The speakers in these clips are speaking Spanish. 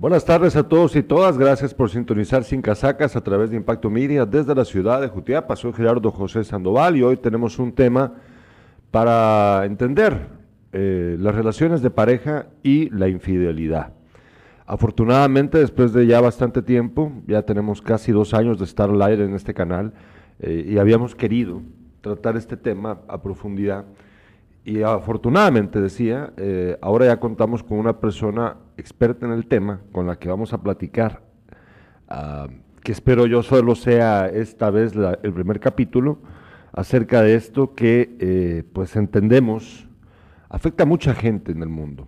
Buenas tardes a todos y todas. Gracias por sintonizar Sin Casacas a través de Impacto Media desde la ciudad de Jutiapa. Soy Gerardo José Sandoval y hoy tenemos un tema para entender eh, las relaciones de pareja y la infidelidad. Afortunadamente, después de ya bastante tiempo, ya tenemos casi dos años de estar al aire en este canal eh, y habíamos querido tratar este tema a profundidad. Y afortunadamente, decía, eh, ahora ya contamos con una persona experta en el tema con la que vamos a platicar, ah, que espero yo solo sea esta vez el primer capítulo, acerca de esto que eh, pues entendemos afecta a mucha gente en el mundo.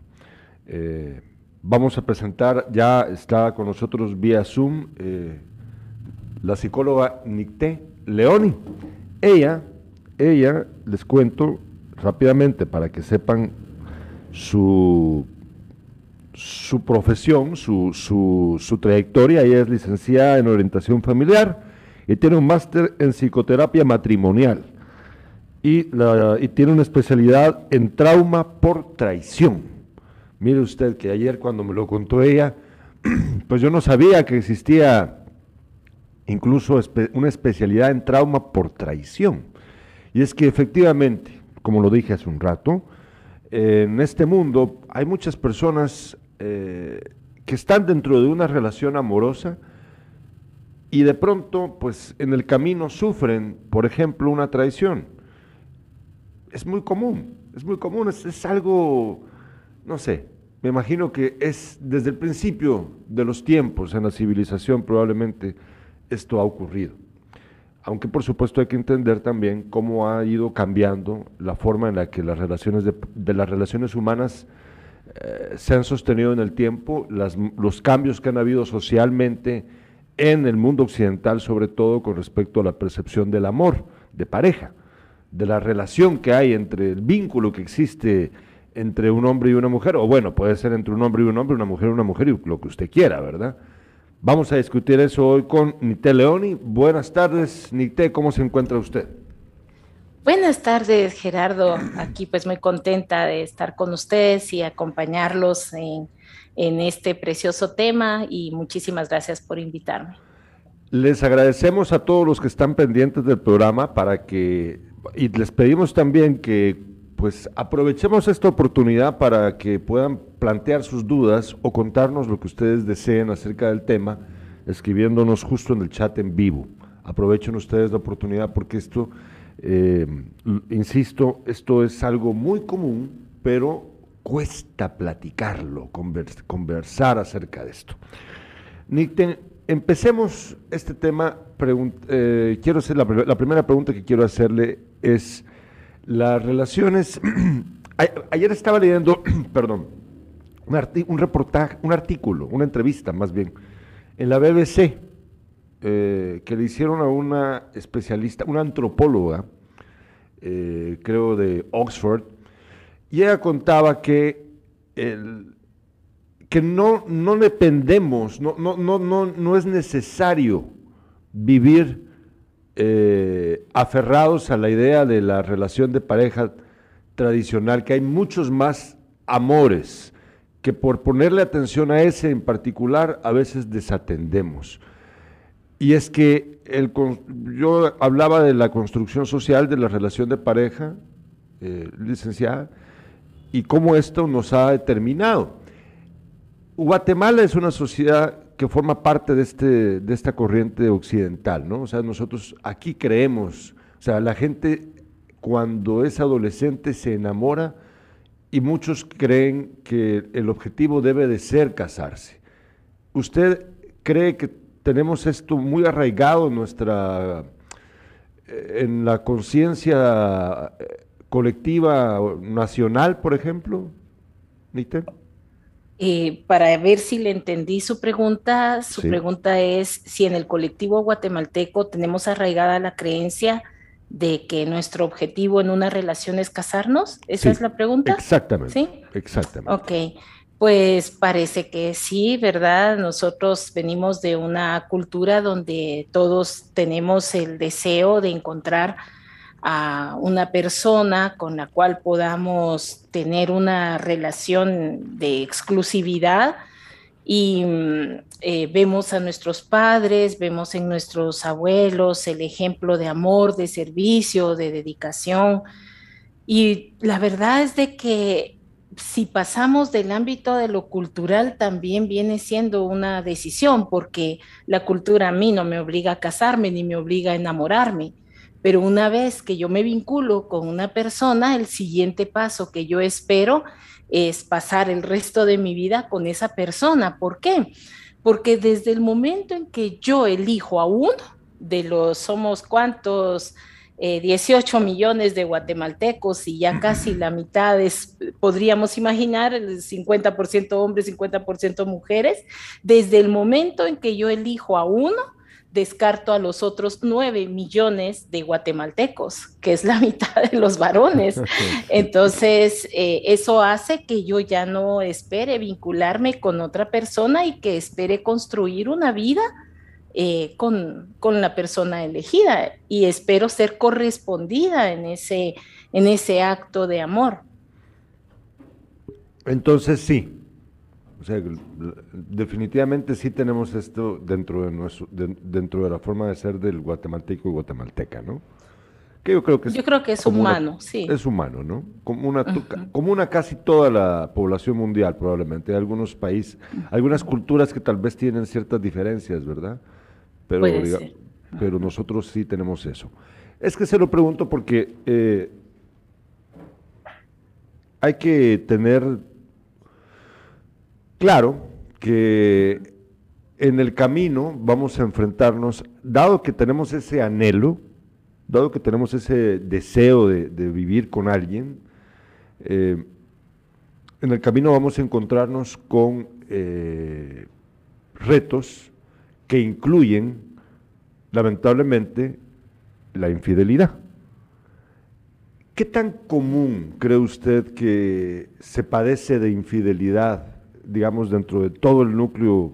Eh, vamos a presentar, ya está con nosotros vía Zoom, la psicóloga Nicté Leoni. Ella, ella, les cuento, rápidamente para que sepan su, su profesión, su, su, trayectoria. Ella es licenciada en orientación familiar y tiene un máster en psicoterapia matrimonial y tiene una especialidad en trauma por traición. Mire usted que ayer cuando me lo contó ella, pues yo no sabía que existía incluso una especialidad en trauma por traición. Y es que efectivamente, como lo dije hace un rato, en este mundo hay muchas personas eh, que están dentro de una relación amorosa y de pronto, pues en el camino sufren, por ejemplo, una traición. Es muy común, es muy común, es algo, no sé, me imagino que es desde el principio de los tiempos en la civilización probablemente esto ha ocurrido aunque por supuesto hay que entender también cómo ha ido cambiando la forma en la que las relaciones de, las relaciones humanas eh, se han sostenido en el tiempo, los cambios que han habido socialmente en el mundo occidental, sobre todo con respecto a la percepción del amor de pareja, de la relación que hay entre el vínculo que existe entre un hombre y una mujer, o bueno, puede ser entre un hombre y un hombre, una mujer y una mujer, y lo que usted quiera, ¿verdad? Vamos a discutir eso hoy con Nite Leoni. Buenas tardes, Nite, ¿cómo se encuentra usted? Buenas tardes, Gerardo. Aquí pues muy contenta de estar con ustedes y acompañarlos en, este precioso tema y muchísimas gracias por invitarme. Les agradecemos a todos los que están pendientes del programa para que, y les pedimos también que pues aprovechemos esta oportunidad para que puedan plantear sus dudas o contarnos lo que ustedes deseen acerca del tema, escribiéndonos justo en el chat en vivo. Aprovechen ustedes la oportunidad porque esto, eh, insisto, esto es algo muy común, pero cuesta platicarlo, conversar acerca de esto. Nick, empecemos este tema. Eh, quiero hacer la primera pregunta que quiero hacerle es las relaciones. Ayer estaba leyendo, perdón, un, reportaje, un artículo, una entrevista más bien, en la BBC, eh, que le hicieron a una especialista, una antropóloga, eh, creo de Oxford, y ella contaba que, que no, no dependemos, no, no, no, no, no es necesario vivir eh, aferrados a la idea de la relación de pareja tradicional, que hay muchos más amores que por ponerle atención a ese en particular a veces desatendemos. Y es que el, yo hablaba de la construcción social de la relación de pareja, eh, licenciada, y cómo esto nos ha determinado. Guatemala es una sociedad que forma parte de, este, de esta corriente occidental, ¿no? O sea, nosotros aquí creemos, o sea, la gente cuando es adolescente se enamora y muchos creen que el objetivo debe de ser casarse. ¿Usted cree que tenemos esto muy arraigado en nuestra, eh, en la conciencia eh, colectiva nacional, por ejemplo, Nite? Eh, para ver si le entendí su pregunta, su pregunta es si en el colectivo guatemalteco tenemos arraigada la creencia de que nuestro objetivo en una relación es casarnos. ¿Esa es la pregunta? Exactamente. Sí. Exactamente. Ok. Pues parece que sí, ¿verdad? Nosotros venimos de una cultura donde todos tenemos el deseo de encontrar a una persona con la cual podamos tener una relación de exclusividad y eh, vemos a nuestros padres, vemos en nuestros abuelos el ejemplo de amor, de servicio, de dedicación. Y la verdad es de que si pasamos del ámbito de lo cultural, también viene siendo una decisión, porque la cultura a mí no me obliga a casarme ni me obliga a enamorarme. Pero una vez que yo me vinculo con una persona, el siguiente paso que yo espero es pasar el resto de mi vida con esa persona. ¿Por qué? Porque desde el momento en que yo elijo a uno de los, somos cuántos, 18 eh, millones de guatemaltecos y ya casi la mitad es, podríamos imaginar, el 50% hombres, 50% mujeres, desde el momento en que yo elijo a uno, descarto a los otros 9 millones de guatemaltecos, que es la mitad de los varones. Entonces, eh, eso hace que yo ya no espere vincularme con otra persona y que espere construir una vida eh, con, con, la persona elegida y espero ser correspondida en ese, en ese acto de amor. Entonces, sí, o sea, definitivamente sí tenemos esto dentro de, nuestro, dentro de la forma de ser del guatemalteco y guatemalteca, ¿no? Que yo creo que es, yo creo que es humano, sí. Es humano, ¿no? Como una, como una casi toda la población mundial, probablemente. Hay algunos países, algunas culturas que tal vez tienen ciertas diferencias, ¿verdad? Pero, pero nosotros sí tenemos eso. Es que se lo pregunto porque eh, hay que tener Claro que en el camino vamos a enfrentarnos, dado que tenemos ese anhelo, dado que tenemos ese deseo de, vivir con alguien, eh, en el camino vamos a encontrarnos con eh, retos que incluyen, lamentablemente, la infidelidad. ¿Qué tan común cree usted que se padece de infidelidad digamos, dentro de todo el núcleo,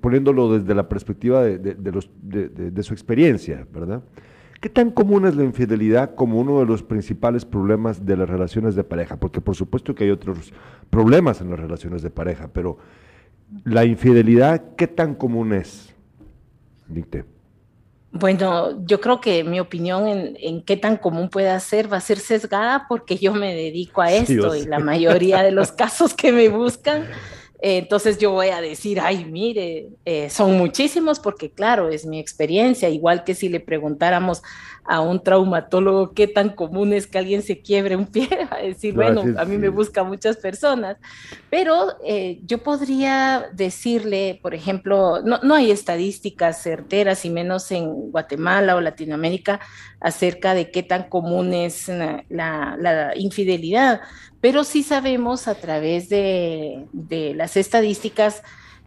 poniéndolo desde la perspectiva de, su experiencia, ¿verdad? ¿Qué tan común es la infidelidad como uno de los principales problemas de las relaciones de pareja? Porque por supuesto que hay otros problemas en las relaciones de pareja, pero la infidelidad, ¿qué tan común es? Dicte. Bueno, yo creo que mi opinión en, qué tan común puede ser va a ser sesgada porque yo me dedico a esto y la mayoría de los casos que me buscan entonces yo voy a decir, ay, mire, eh, son muchísimos porque claro, es mi experiencia, igual que si le preguntáramos a un traumatólogo qué tan común es que alguien se quiebre un pie, a decir, bueno, a mí me buscan muchas personas, pero eh, yo podría decirle, por ejemplo, no, no hay estadísticas certeras y menos en Guatemala o Latinoamérica acerca de qué tan común es la, la infidelidad, pero sí sabemos a través de, las estadísticas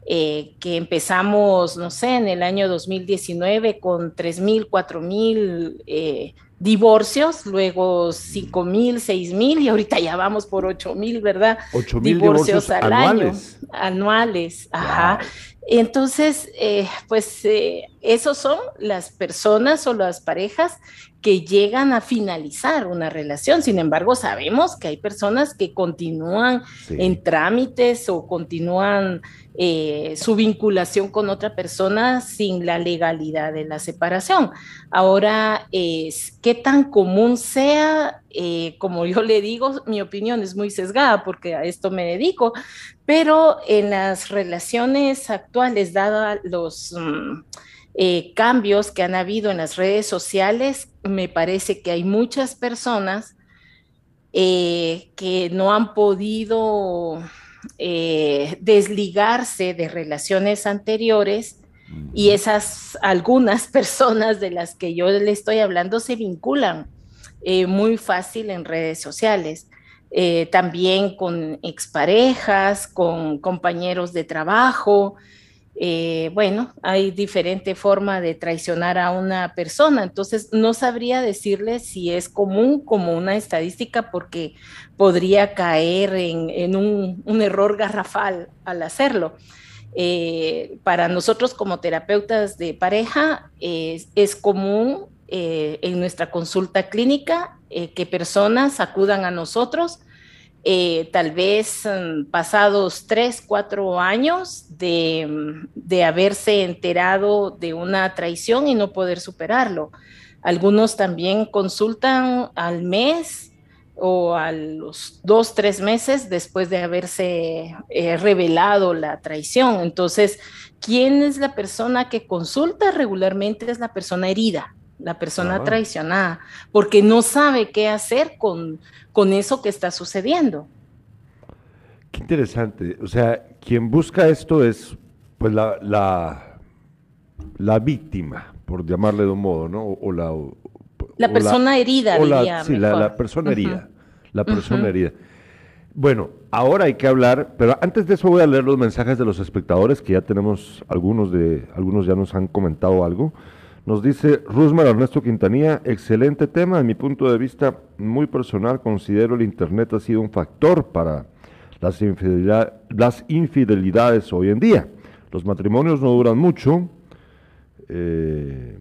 eh, que empezamos, no sé, en el año 2019 con 3.000, 4.000 eh, divorcios, luego 5.000, 6.000 y ahorita ya vamos por 8.000, ¿verdad? 8.000 divorcios, al anuales. año. Anuales, ajá. Entonces, eh, pues eh, esos son las personas o las parejas que llegan a finalizar una relación. Sin embargo, sabemos que hay personas que continúan en trámites o continúan eh, su vinculación con otra persona sin la legalidad de la separación. Ahora, es qué tan común sea, eh, como yo le digo, mi opinión es muy sesgada porque a esto me dedico, pero en las relaciones actuales, dado los... Mm, eh, cambios que han habido en las redes sociales, me parece que hay muchas personas eh, que no han podido eh, desligarse de relaciones anteriores y esas algunas personas de las que yo le estoy hablando se vinculan muy fácil en redes sociales. también con exparejas, con compañeros de trabajo, eh, bueno, hay diferente forma de traicionar a una persona, entonces no sabría decirle si es común como una estadística porque podría caer en, un, error garrafal al hacerlo. Eh, para nosotros como terapeutas de pareja es común eh, en nuestra consulta clínica que personas acudan a nosotros eh, tal vez mm, pasados tres, cuatro años de, mm, de, haberse enterado de una traición y no poder superarlo. Algunos también consultan al mes o a los dos, tres meses después de haberse eh, revelado la traición. Entonces, ¿quién es la persona que consulta regularmente? Es la persona herida la persona traicionada, porque no sabe qué hacer con, con eso que está sucediendo. Qué interesante. O sea, quien busca esto es pues la, la, víctima, por llamarle de un modo, ¿no? O, la, la persona herida, diría Sí, la, persona herida. La persona herida. Bueno, ahora hay que hablar, pero antes de eso voy a leer los mensajes de los espectadores, que ya tenemos algunos de, algunos ya nos han comentado algo. Nos dice Rusmar Ernesto Quintanilla, excelente tema, en mi punto de vista muy personal, considero el Internet ha sido un factor para las, las infidelidades hoy en día. Los matrimonios no duran mucho, eh,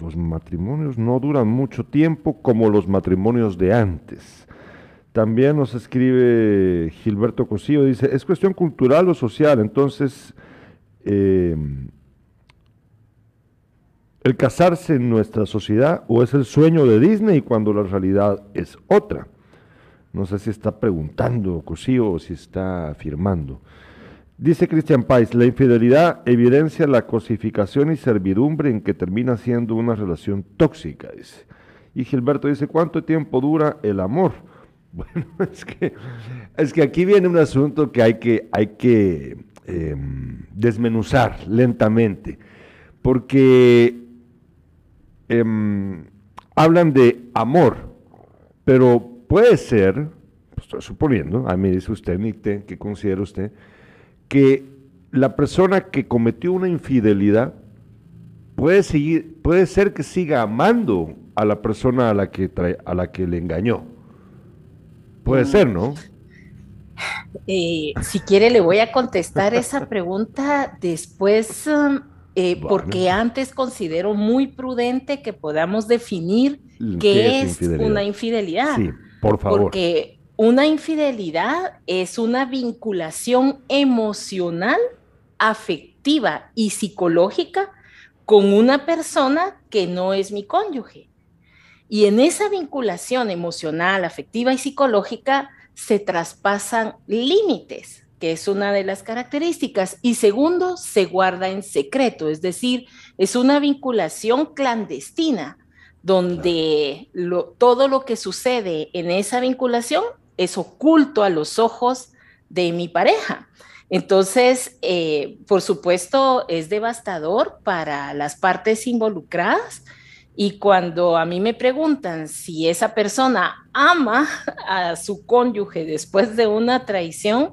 los matrimonios no duran mucho tiempo como los matrimonios de antes. También nos escribe Gilberto Cosillo, dice, es cuestión cultural o social, entonces... Eh, el casarse en nuestra sociedad o es el sueño de Disney cuando la realidad es otra. No sé si está preguntando Cosío o si está afirmando. Dice Christian Pais, la infidelidad evidencia la cosificación y servidumbre en que termina siendo una relación tóxica. Y Gilberto dice, ¿cuánto tiempo dura el amor? Bueno, es que, es que aquí viene un asunto que hay que, hay que em, desmenuzar lentamente, porque Em, hablan de amor, pero puede ser, estoy suponiendo, a mí dice usted, Nicte, que considera usted, que la persona que cometió una infidelidad puede, seguir, puede ser que siga amando a la persona a la que, a la que le engañó. Puede mm. ser, ¿no? Eh, si quiere, le voy a contestar esa pregunta después. Um, eh, porque antes considero muy prudente que podamos definir qué, es, una infidelidad. Sí, por favor. Porque una infidelidad es una vinculación emocional, afectiva y psicológica con una persona que no es mi cónyuge. Y en esa vinculación emocional, afectiva y psicológica se traspasan límites que es una de las características, y segundo, se guarda en secreto, es decir, es una vinculación clandestina, donde todo lo que sucede en esa vinculación es oculto a los ojos de mi pareja. Entonces, eh, por supuesto, es devastador para las partes involucradas. Y cuando a mí me preguntan si esa persona ama a su cónyuge después de una traición,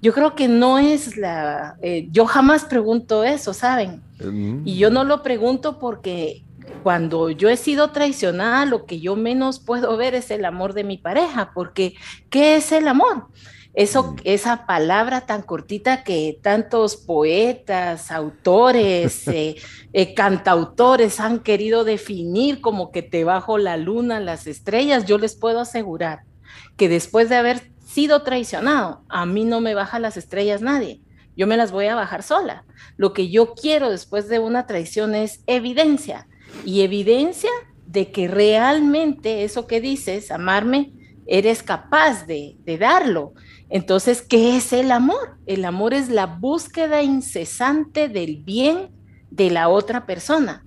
yo creo que no es la, eh, yo jamás pregunto eso, ¿saben? Mm. Y yo no lo pregunto porque cuando yo he sido traicionada, lo que yo menos puedo ver es el amor de mi pareja, porque ¿qué es el amor? Eso, mm. esa palabra tan cortita que tantos poetas, autores, eh, eh, cantautores han querido definir como que te bajo la luna, las estrellas, yo les puedo asegurar que después de haber sido traicionado, a mí no me baja las estrellas nadie. Yo me las voy a bajar sola. Lo que yo quiero después de una traición es evidencia. Y evidencia de que realmente eso que dices, amarme, eres capaz de, darlo. Entonces, ¿qué es el amor? El amor es la búsqueda incesante del bien de la otra persona.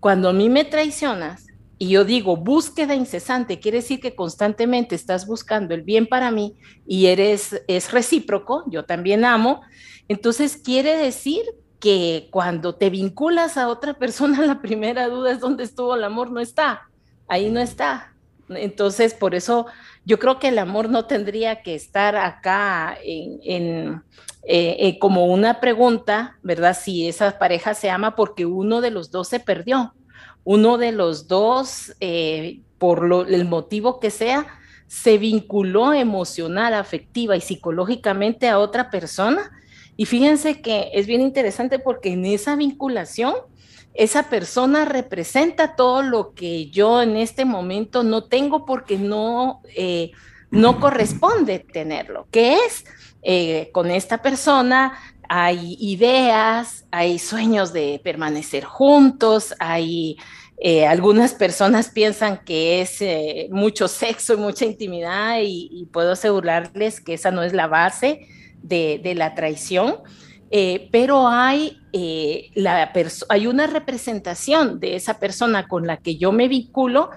Cuando a mí me traicionas, y yo digo, búsqueda incesante, quiere decir que constantemente estás buscando el bien para mí y eres, es recíproco, yo también amo. Entonces quiere decir que cuando te vinculas a otra persona, la primera duda es dónde estuvo el amor, no está, ahí no está. Entonces, por eso yo creo que el amor no tendría que estar acá en, eh, eh, como una pregunta, ¿verdad? Si esa pareja se ama porque uno de los dos se perdió uno de los dos, eh, por el motivo que sea, se vinculó emocional, afectiva y psicológicamente a otra persona. Y fíjense que es bien interesante porque en esa vinculación, esa persona representa todo lo que yo en este momento no tengo porque no, eh, no corresponde tenerlo, que es eh, con esta persona hay ideas, hay sueños de permanecer juntos, hay eh, algunas personas piensan que es eh, mucho sexo y mucha intimidad y, puedo asegurarles que esa no es la base de, la traición, pero hay, una representación de esa persona con la que yo me vinculo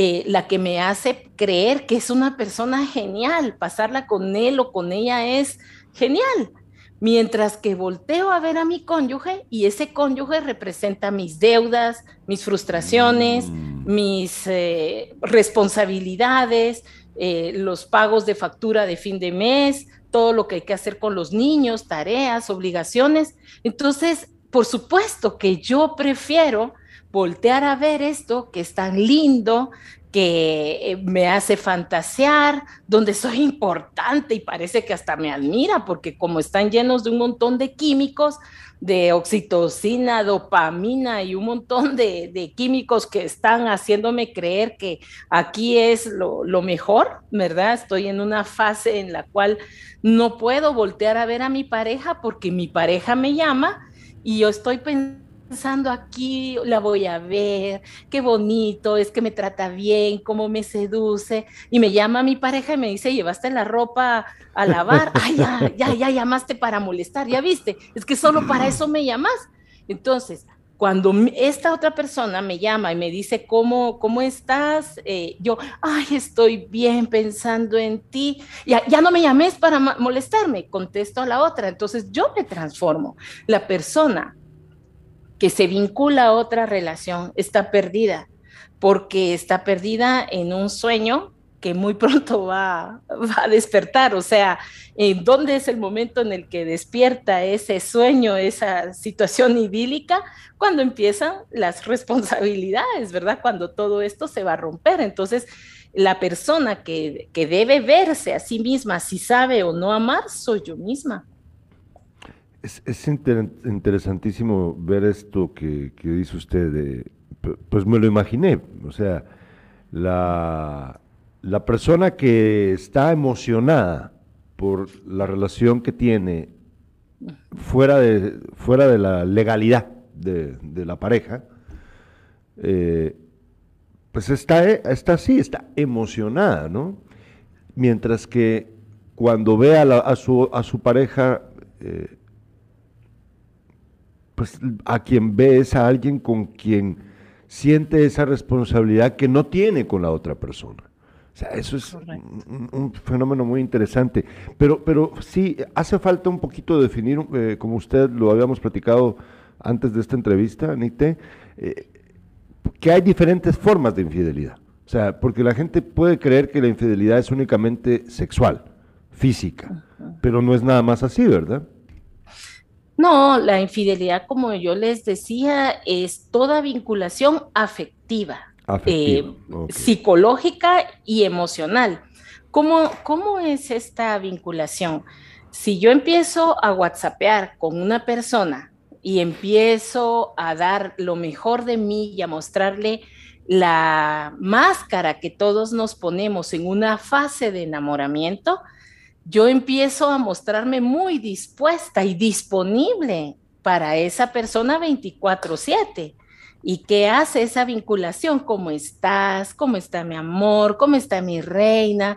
eh, la que me hace creer que es una persona genial, pasarla con él o con ella es genial. Mientras que volteo a ver a mi cónyuge y ese cónyuge representa mis deudas, mis frustraciones, mm. mis eh, responsabilidades, eh, los pagos de factura de fin de mes, todo lo que hay que hacer con los niños, tareas, obligaciones. Entonces, por supuesto que yo prefiero voltear a ver esto que es tan lindo, que eh, me hace fantasear, donde soy importante y parece que hasta me admira, porque como están llenos de un montón de químicos, de oxitocina, dopamina y un montón de, químicos que están haciéndome creer que aquí es lo, lo, mejor, ¿verdad? Estoy en una fase en la cual no puedo voltear a ver a mi pareja porque mi pareja me llama y yo estoy pensando pensando aquí, la voy a ver, qué bonito, es que me trata bien, cómo me seduce. Y me llama mi pareja y me dice, llevaste la ropa a lavar. Ay, ya, ya, ya llamaste para molestar, ya viste, es que solo para eso me llamas. Entonces, cuando esta otra persona me llama y me dice, ¿cómo, cómo estás? Eh, yo, ay, estoy bien pensando en ti. Ya, ya no me llames para molestarme, contesto a la otra. Entonces yo me transformo. La persona que se vincula a otra relación está perdida, porque está perdida en un sueño que muy pronto va, a despertar. O sea, ¿en dónde es el momento en el que despierta ese sueño, esa situación idílica? Cuando empiezan las responsabilidades, ¿verdad? Cuando todo esto se va a romper. Entonces, la persona que, que debe verse a sí misma, si sabe o no amar, soy yo misma. Es, interesantísimo ver esto que, dice usted. pues me lo imaginé. O sea, la, la persona que está emocionada por la relación que tiene fuera de, fuera de la legalidad de, la pareja, eh, pues está, está así, está emocionada, ¿no? Mientras que cuando ve a, su, a su pareja eh, pues a quien ve es a alguien con quien siente esa responsabilidad que no tiene con la otra persona. O sea, eso es un, fenómeno muy interesante. Pero, pero sí, hace falta un poquito definir, eh, como usted lo habíamos platicado antes de esta entrevista, Anite, eh, que hay diferentes formas de infidelidad. O sea, porque la gente puede creer que la infidelidad es únicamente sexual, física, pero no es nada más así, ¿verdad? No, la infidelidad, como yo les decía, es toda vinculación afectiva, eh, psicológica y emocional. ¿Cómo, ¿Cómo es esta vinculación? Si yo empiezo a WhatsAppear con una persona y empiezo a dar lo mejor de mí y a mostrarle la máscara que todos nos ponemos en una fase de enamoramiento, yo empiezo a mostrarme muy dispuesta y disponible para esa persona 24/7. ¿Y qué hace esa vinculación? ¿Cómo estás? ¿Cómo está mi amor? ¿Cómo está mi reina?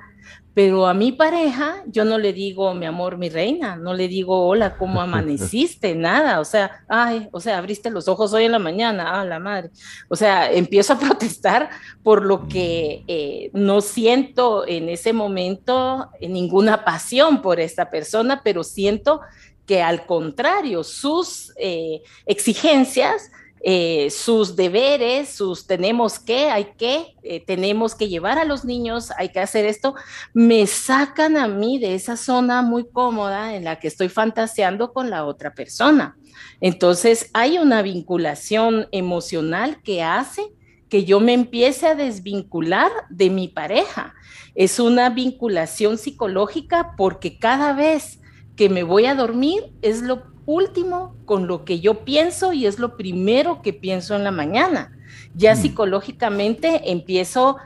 Pero a mi pareja yo no le digo, mi amor, mi reina, no le digo, hola, ¿cómo amaneciste? Nada, o sea, ay, o sea, abriste los ojos hoy en la mañana, ah, la madre. O sea, empiezo a protestar por lo que eh, no siento en ese momento ninguna pasión por esta persona, pero siento que al contrario, sus eh, exigencias eh, sus deberes, sus tenemos que, hay que, eh, tenemos que llevar a los niños, hay que hacer esto, me sacan a mí de esa zona muy cómoda en la que estoy fantaseando con la otra persona. Entonces hay una vinculación emocional que hace que yo me empiece a desvincular de mi pareja. Es una vinculación psicológica porque cada vez que me voy a dormir es lo último con lo que yo pienso y es lo primero que pienso en la mañana. Ya mm. psicológicamente empiezo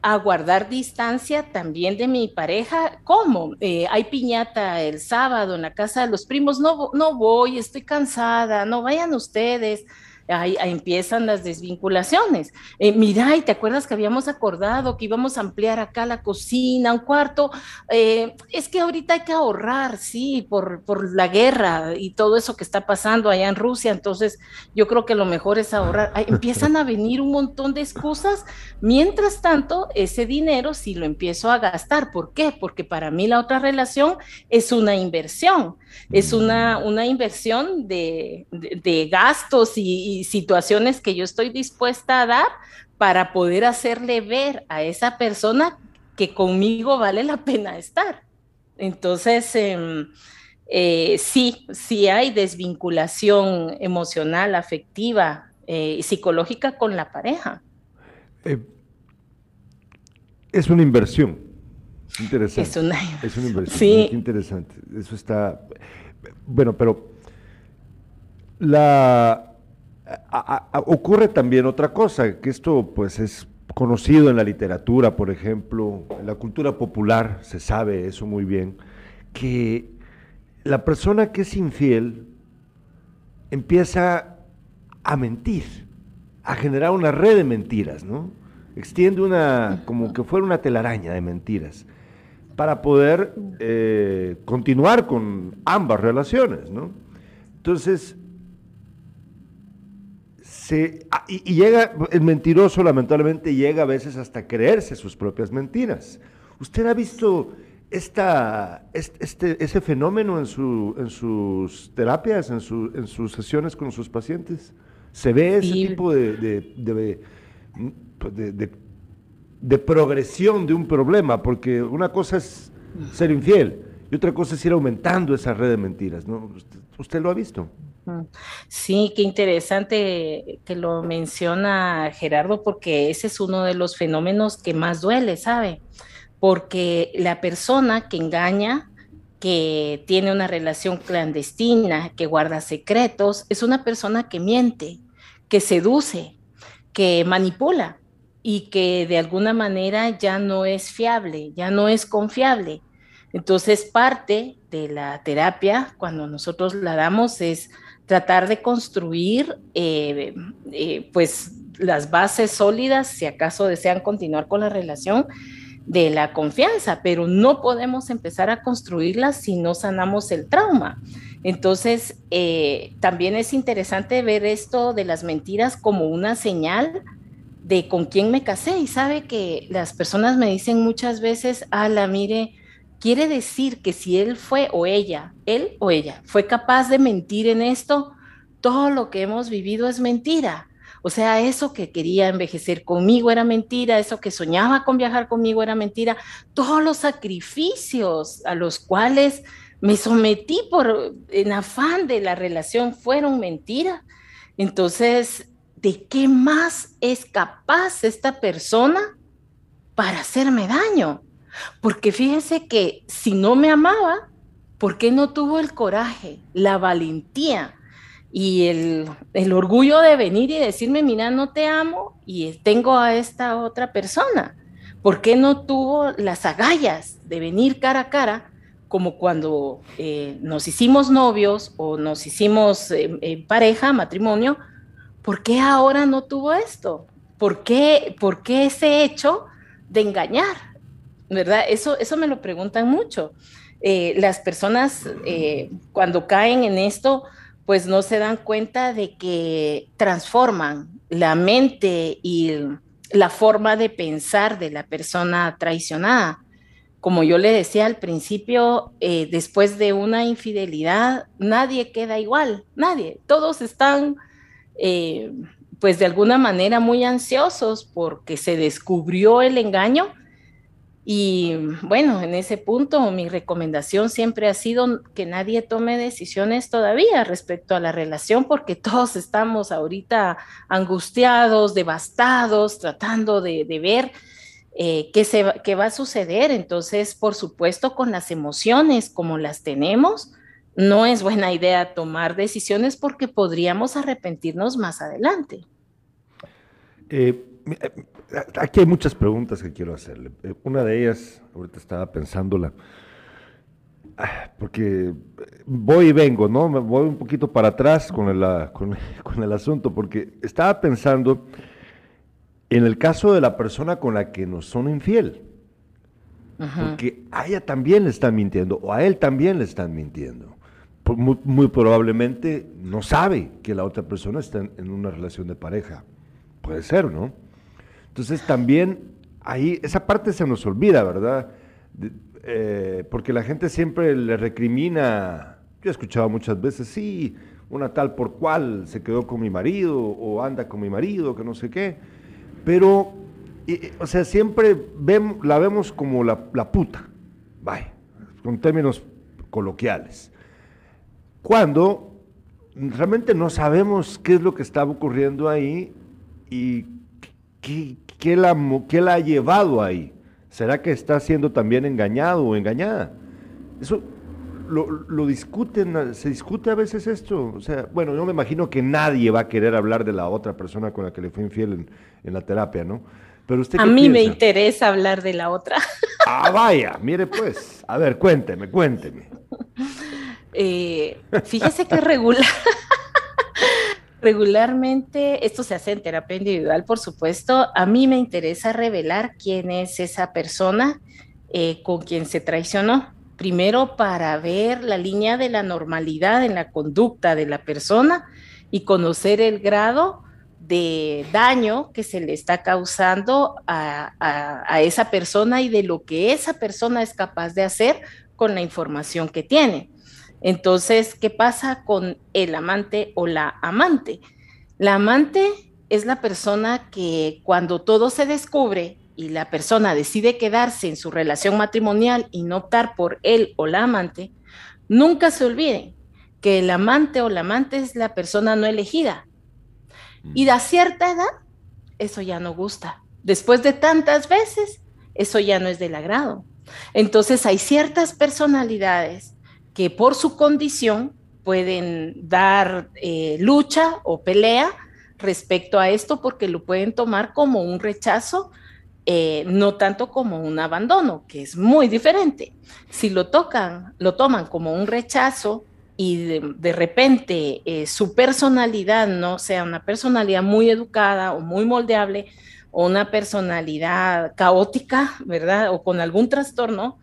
a guardar distancia también de mi pareja. ¿Cómo? Eh, hay piñata el sábado en la casa de los primos, no, no voy, estoy cansada, no vayan ustedes ahí, empiezan las desvinculaciones. Eh, mira, y te acuerdas que habíamos acordado que íbamos a ampliar acá la cocina, un cuarto. Eh, es que ahorita hay que ahorrar, sí, por, por la guerra y todo eso que está pasando allá en Rusia. Entonces, yo creo que lo mejor es ahorrar. empiezan a venir un montón de excusas. Mientras tanto, ese dinero sí lo empiezo a gastar. ¿Por qué? Porque para mí la otra relación es una inversión. Es una, una inversión de, de, gastos y situaciones que yo estoy dispuesta a dar para poder hacerle ver a esa persona que conmigo vale la pena estar. Entonces, em, eh, sí, sí hay desvinculación emocional, afectiva, eh, psicológica con la pareja. Eh, es una inversión. Interesante. Es una, es una inversión. Sí. interesante. Eso está. Bueno, pero la ocurre también otra cosa, que esto pues es conocido en la literatura, por ejemplo, en la cultura popular, se sabe eso muy bien, que la persona que es infiel empieza a mentir, a generar una red de mentiras, ¿no? Extiende una, como que fuera una telaraña de mentiras, para poder eh, continuar con ambas relaciones, ¿no? Entonces, Ah, y, llega, el mentiroso lamentablemente llega a veces hasta creerse sus propias mentiras. ¿Usted ha visto esta, este, ese fenómeno en, su, en sus terapias, en, en sus sesiones con sus pacientes? ¿Se ve ese tipo de, de, de, de, progresión de un problema? Porque una cosa es ser infiel y otra cosa es ir aumentando esa red de mentiras. ¿no? usted lo ha visto? Sí, qué interesante que lo menciona Gerardo, porque ese es uno de los fenómenos que más duele, ¿sabe? Porque la persona que engaña, que tiene una relación clandestina, que guarda secretos, es una persona que miente, que seduce, que manipula y que de alguna manera ya no es fiable, ya no es confiable. Entonces, parte de la terapia, cuando nosotros la damos, es tratar de construir eh, eh, pues las bases sólidas, si acaso desean continuar con la relación de la confianza, pero no podemos empezar a construirlas si no sanamos el trauma. Entonces, eh, también es interesante ver esto de las mentiras como una señal de con quién me casé. Y sabe que las personas me dicen muchas veces, ala, mire, quiere decir que si él fue o ella, él o ella, fue capaz de mentir en esto, todo lo que hemos vivido es mentira. O sea, eso que quería envejecer conmigo era mentira, eso que soñaba con viajar conmigo era mentira, todos los sacrificios a los cuales me sometí por en afán de la relación fueron mentira. Entonces, ¿de qué más es capaz esta persona para hacerme daño? Porque fíjense que si no me amaba, ¿por qué no tuvo el coraje, la valentía y el, orgullo de venir y decirme, mira, no te amo y tengo a esta otra persona? ¿Por qué no tuvo las agallas de venir cara a cara? como cuando eh, nos hicimos novios o nos hicimos eh, pareja, matrimonio, ¿por qué ahora no tuvo esto? ¿Por qué, ¿Por qué ese hecho de engañar? ¿Verdad? Eso, eso me lo preguntan mucho. Eh, las personas eh, cuando caen en esto, pues no se dan cuenta de que transforman la mente y la forma de pensar de la persona traicionada. Como yo le decía al principio, eh, después de una infidelidad, nadie queda igual, nadie. Todos están, pues de alguna manera, muy ansiosos porque se descubrió el engaño y bueno, en ese punto mi recomendación siempre ha sido que nadie tome decisiones todavía respecto a la relación porque todos estamos ahorita angustiados, devastados, tratando de, ver eh, qué, se, qué va a suceder. Entonces, por supuesto, con las emociones como las tenemos, no es buena idea tomar decisiones porque podríamos arrepentirnos más adelante. Eh, aquí hay muchas preguntas que quiero hacerle. Eh, una de ellas, ahorita estaba pensándola, ah, porque voy y vengo, ¿no? Me voy un poquito para atrás con el, ah, con el asunto, porque estaba pensando en el caso de la persona con la que nos son infiel. Porque a ella también le están mintiendo, o a él también le están mintiendo. Muy, probablemente no sabe que la otra persona está en, una relación de pareja. Puede ser, ¿no? Entonces también ahí, esa parte se nos olvida, ¿verdad? Eh, porque la gente siempre le recrimina, yo he escuchado muchas veces, sí, una tal por cual se quedó con mi marido o anda con mi marido, que no sé qué, pero o sea, siempre la vemos como la, puta, vaya, con términos coloquiales. Cuando realmente no sabemos qué es lo que estaba ocurriendo ahí y qué, la, qué la ha llevado ahí. ¿Será que está siendo también engañado o engañada? Eso lo, discuten, se discute a veces esto. O sea, bueno, yo me imagino que nadie va a querer hablar de la otra persona con la que le fue infiel en, en la terapia, ¿no? a mí me interesa hablar de la otra. Ah, vaya, mire pues. A ver, cuénteme, cuénteme. Eh, fíjese que regular, regularmente, esto se hace en terapia individual, por supuesto, a mí me interesa revelar quién es esa persona eh, con quien se traicionó. Primero para ver la línea de la normalidad en la conducta de la persona y conocer el grado de daño que se le está causando a, esa persona y de lo que esa persona es capaz de hacer con la información que tiene. Entonces, ¿qué pasa con el amante o la amante? La amante es la persona que cuando todo se descubre y la persona decide quedarse en su relación matrimonial y no optar por él o la amante, nunca se olviden que el amante o la amante es la persona no elegida, y a cierta edad, eso ya no gusta. Después de tantas veces, eso ya no es del agrado. Entonces hay ciertas personalidades que por su condición pueden dar eh, lucha o pelea respecto a esto porque lo pueden tomar como un rechazo, eh, no tanto como un abandono, que es muy diferente. Si lo tocan, lo toman como un rechazo y de, repente eh, su personalidad no sea una personalidad muy educada o muy moldeable o una personalidad caótica, ¿verdad? O con algún trastorno,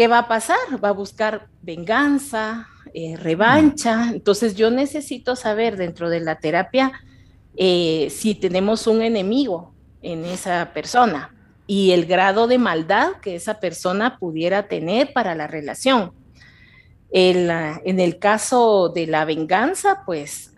¿qué va a pasar? Va a buscar venganza, eh, revancha. Entonces yo necesito saber dentro de la terapia eh, si tenemos un enemigo en esa persona y el grado de maldad que esa persona pudiera tener para la relación en el caso de la venganza, pues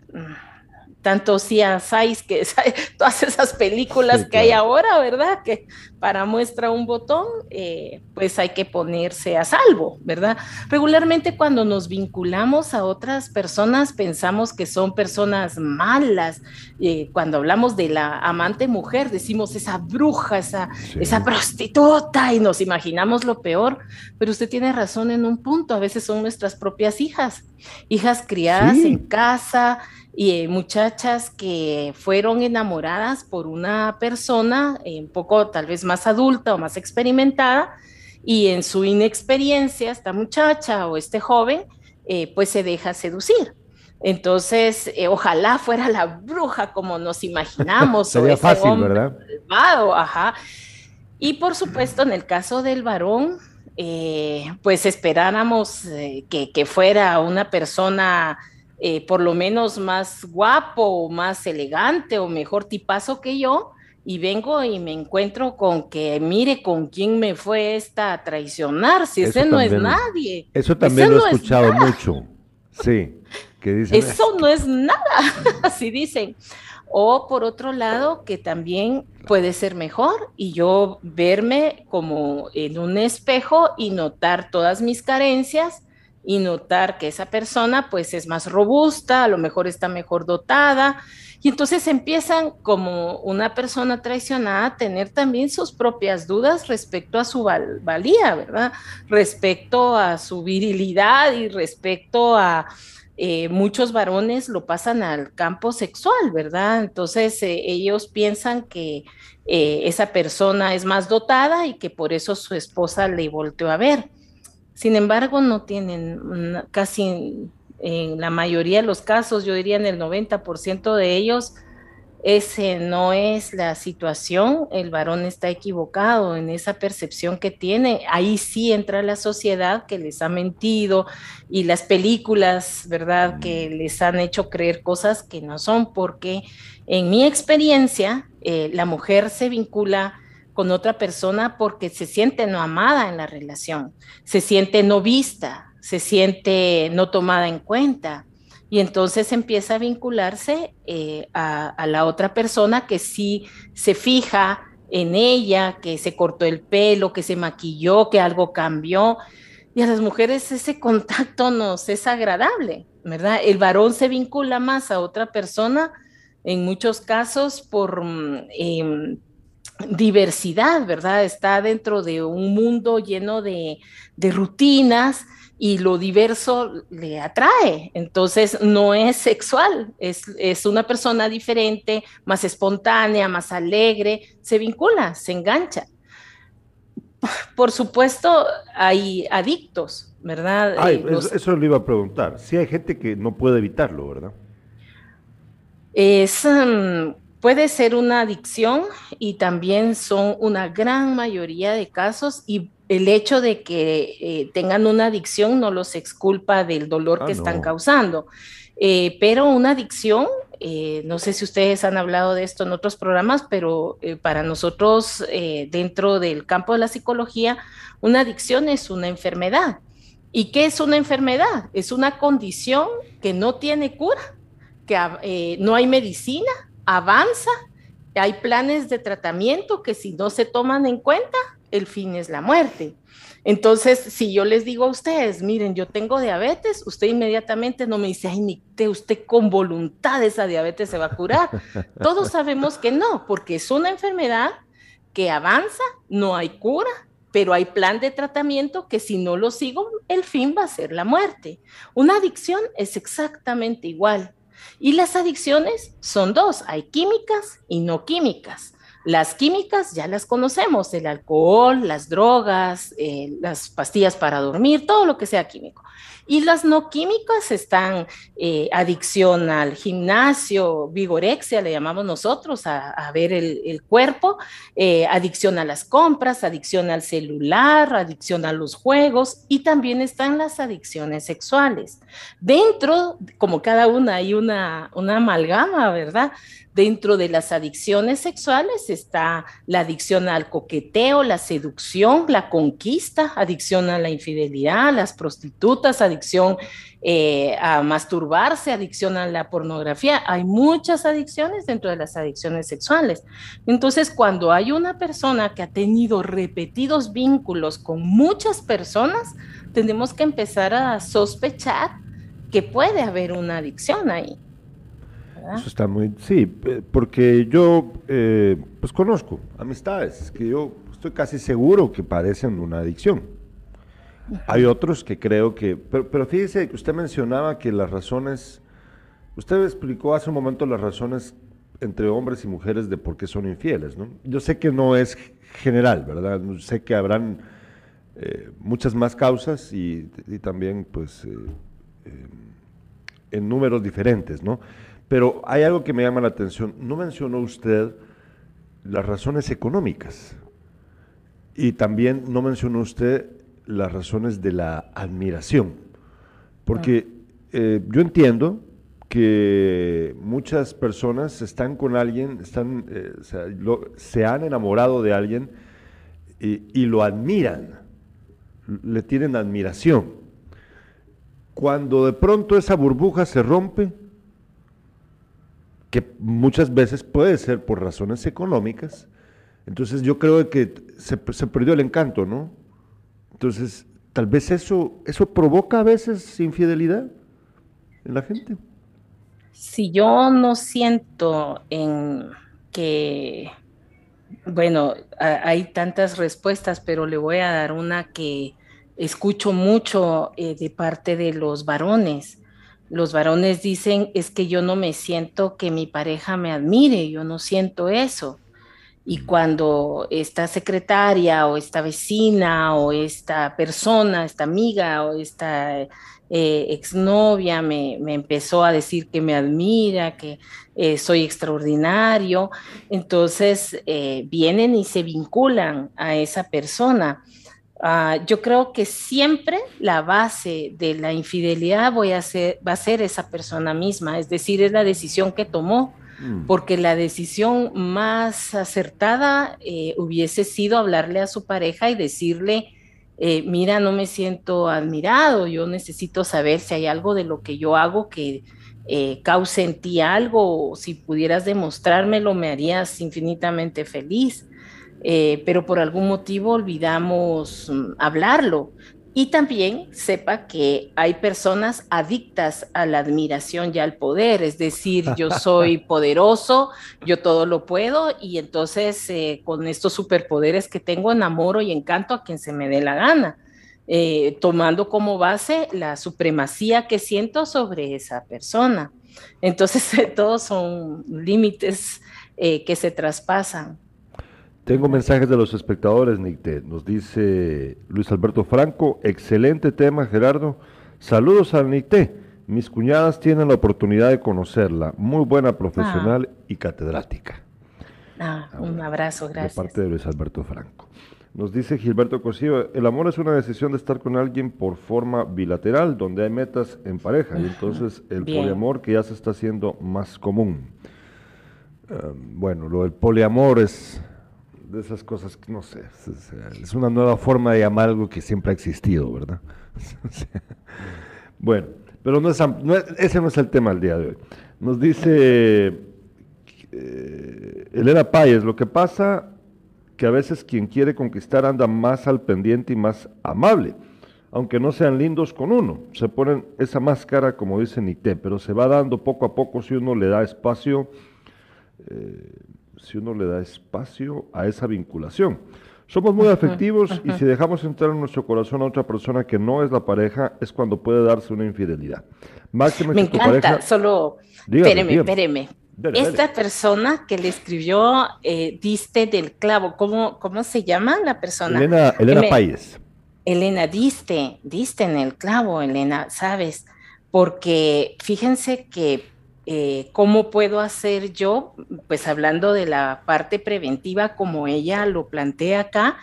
tanto sabéis que todas esas películas que hay ahora, ¿verdad? Que para muestra un botón, eh, pues hay que ponerse a salvo, ¿verdad? Regularmente cuando nos vinculamos a otras personas pensamos que son personas malas. Eh, cuando hablamos de la amante mujer, decimos esa bruja, esa, esa prostituta y nos imaginamos lo peor, pero usted tiene razón en un punto, a veces son nuestras propias hijas, hijas criadas en casa y eh, muchachas que fueron enamoradas por una persona eh, un poco tal vez más adulta o más experimentada y en su inexperiencia esta muchacha o este joven eh, pues se deja seducir. Entonces, ojalá fuera la bruja como nos imaginamos. Sería fácil, ¿verdad? ajá. Y por supuesto, en el caso del varón, pues esperáramos que, que, fuera una persona eh, por lo menos más guapo o más elegante o mejor tipazo que yo, y vengo y me encuentro con que mire con quién me fue esta a traicionar, si ese no es nadie. Eso también lo he escuchado mucho. Sí, que dicen. Eso no es nada, así dicen. O por otro lado, que también puede ser mejor y yo verme como en un espejo y notar todas mis carencias y notar que esa persona pues es más robusta, a lo mejor está mejor dotada, y entonces empiezan como una persona traicionada a tener también sus propias dudas respecto a su valía, ¿verdad? Respecto a su virilidad y respecto a, eh, muchos varones lo pasan al campo sexual, ¿verdad? Entonces eh, ellos piensan que eh, esa persona es más dotada y que por eso su esposa le volteó a ver. Sin embargo, no tienen casi en la mayoría de los casos, yo diría en el 90% de ellos, ese no es la situación, el varón está equivocado en esa percepción que tiene. Ahí sí entra la sociedad que les ha mentido y las películas, ¿verdad? Que mm. les han hecho creer cosas que no son, porque en mi experiencia, eh, la mujer se vincula con otra persona porque se siente no amada en la relación, se siente no vista, se siente no tomada en cuenta y entonces empieza a vincularse eh, a, la otra persona que sí se fija en ella, que se cortó el pelo, que se maquilló, que algo cambió. Y a las mujeres ese contacto nos es agradable, ¿verdad? El varón se vincula más a otra persona en muchos casos por mm, em, diversidad, ¿verdad? Está dentro de un mundo lleno de, de rutinas y lo diverso le atrae. Entonces no es sexual, es, una persona diferente, más espontánea, más alegre, se vincula, se engancha. Por supuesto, hay adictos, ¿verdad? Eh, eso le iba a preguntar. Sí hay gente que no puede evitarlo, ¿verdad? Es, mm, puede ser una adicción y también son una gran mayoría de casos y el hecho de que eh, tengan una adicción no los exculpa del dolor ah, que están causando. Eh, pero una adicción, eh, no sé si ustedes han hablado de esto en otros programas, pero para nosotros dentro del campo de la psicología, una adicción es una enfermedad. ¿Y qué es una enfermedad? Es una condición que no tiene cura, que no hay medicina, avanza, hay planes de tratamiento que si no se toman en cuenta, el fin es la muerte. Entonces, si yo les digo a ustedes, miren, yo tengo diabetes, usted inmediatamente no me dice, ay, ni usted con voluntad esa diabetes se va a curar. Todos sabemos que no, porque es una enfermedad que avanza, no hay cura, pero hay plan de tratamiento que si no lo sigo, el fin va a ser la muerte. Una adicción es exactamente igual. Y las adicciones son dos, hay químicas y no químicas. Las químicas ya las conocemos, el alcohol, las drogas, eh, las pastillas para dormir, todo lo que sea químico. Y las no químicas están eh, adicción al gimnasio, vigorexia, le llamamos nosotros, a, ver el, cuerpo, eh, adicción a las compras, adicción al celular, adicción a los juegos y también están las adicciones sexuales. Dentro, como cada una, hay una, una amalgama, ¿verdad? Dentro de las adicciones sexuales está la adicción al coqueteo, la seducción, la conquista, adicción a la infidelidad, las prostitutas, adicción eh, a masturbarse, adicción a la pornografía. Hay muchas adicciones dentro de las adicciones sexuales. Entonces, cuando hay una persona que ha tenido repetidos vínculos con muchas personas, tenemos que empezar a sospechar que puede haber una adicción ahí. Eso está muy, sí, porque yo eh, pues conozco amistades que yo estoy casi seguro que padecen una adicción. Hay otros que creo que, pero, pero fíjese que usted mencionaba que las razones, usted explicó hace un momento las razones entre hombres y mujeres de por qué son infieles, ¿no? Yo sé que no es general, ¿verdad? Sé que habrán eh, muchas más causas y, también, pues, eh, en números diferentes, ¿no? Pero hay algo que me llama la atención. No mencionó usted las razones económicas y también no mencionó usted las razones de la admiración. Porque eh, yo entiendo que muchas personas están con alguien, están, eh, se han enamorado de alguien y, y lo admiran, le tienen admiración. Cuando de pronto esa burbuja se rompe, que muchas veces puede ser por razones económicas. Entonces yo creo que se, perdió el encanto, ¿no? Entonces, tal vez eso, eso provoca a veces infidelidad en la gente. Si yo no siento en que, bueno, hay tantas respuestas, pero le voy a dar una que escucho mucho eh, de parte de los varones los varones dicen es que yo no me siento que mi pareja me admire, yo no siento eso. Y cuando esta secretaria o esta vecina o esta persona, esta amiga o esta eh, exnovia me, me, empezó a decir que me admira, que eh, soy extraordinario, entonces eh, vienen y se vinculan a esa persona. Ah, yo creo que siempre la base de la infidelidad voy a ser, va a ser esa persona misma, es decir, es la decisión que tomó Mm. porque la decisión más acertada eh, hubiese sido hablarle a su pareja y decirle, eh, mira, no me siento admirado, yo necesito saber si hay algo de lo que yo hago que eh, cause en ti algo, o si pudieras demostrármelo, me harías infinitamente feliz. Pero por algún motivo olvidamos mm, hablarlo. Y también sepa que hay personas adictas a la admiración y al poder, es decir, yo soy poderoso, yo todo lo puedo y entonces eh, con estos superpoderes que tengo enamoro y encanto a quien se me dé la gana, eh, tomando como base la supremacía que siento sobre esa persona. Entonces, todos son límites eh, que se traspasan. Tengo mensajes de los espectadores, Nicte. Nos dice Luis Alberto Franco, excelente tema, Gerardo. Saludos al Nicte. Mis cuñadas tienen la oportunidad de conocerla. Muy buena profesional ah. y catedrática. Ah, un abrazo, gracias. De parte de Luis Alberto Franco. Nos dice Gilberto Cosío, el amor es una decisión de estar con alguien por forma bilateral, donde hay metas en pareja, y entonces el poliamor que ya se está haciendo más común. Em, bueno, lo del poliamor es de esas cosas que no sé, es, una nueva forma de llamar algo que siempre ha existido, ¿verdad? bueno, pero no es, ese no es el tema del día de hoy. Nos dice eh, Elena Páez, lo que pasa que a veces quien quiere conquistar anda más al pendiente y más amable, aunque no sean lindos con uno. Se ponen esa máscara, como dice Nité, pero se va dando poco a poco si uno le da espacio. Eh, si uno le da espacio a esa vinculación. Somos muy afectivos y si dejamos entrar en nuestro corazón a otra persona que no es la pareja, es cuando puede darse una infidelidad. Me encanta, solo, espéreme, espéreme. Esta persona que le escribió eh, Diste del clavo, ¿cómo, ¿cómo se llama la persona? Elena, Elena Páez. Elena, diste, diste en el clavo, Elena, ¿sabes? Porque fíjense que eh, ¿cómo puedo hacer yo? Pues hablando de la parte preventiva como ella lo plantea acá,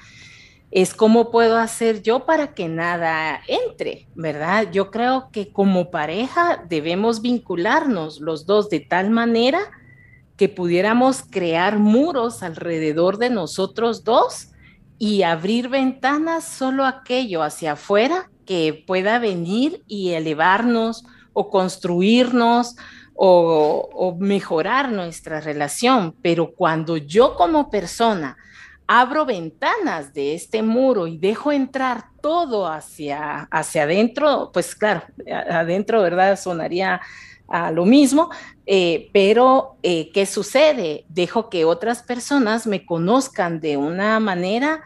es cómo puedo hacer yo para que nada entre, ¿verdad? Yo creo que como pareja debemos vincularnos los dos de tal manera que pudiéramos crear muros alrededor de nosotros dos y abrir ventanas solo aquello hacia afuera que pueda venir y elevarnos o construirnos o, mejorar nuestra relación, pero cuando yo como persona abro ventanas de este muro y dejo entrar todo hacia, hacia adentro, pues claro, adentro, ¿verdad? Sonaría a lo mismo, eh, pero eh, ¿qué sucede? Dejo que otras personas me conozcan de una manera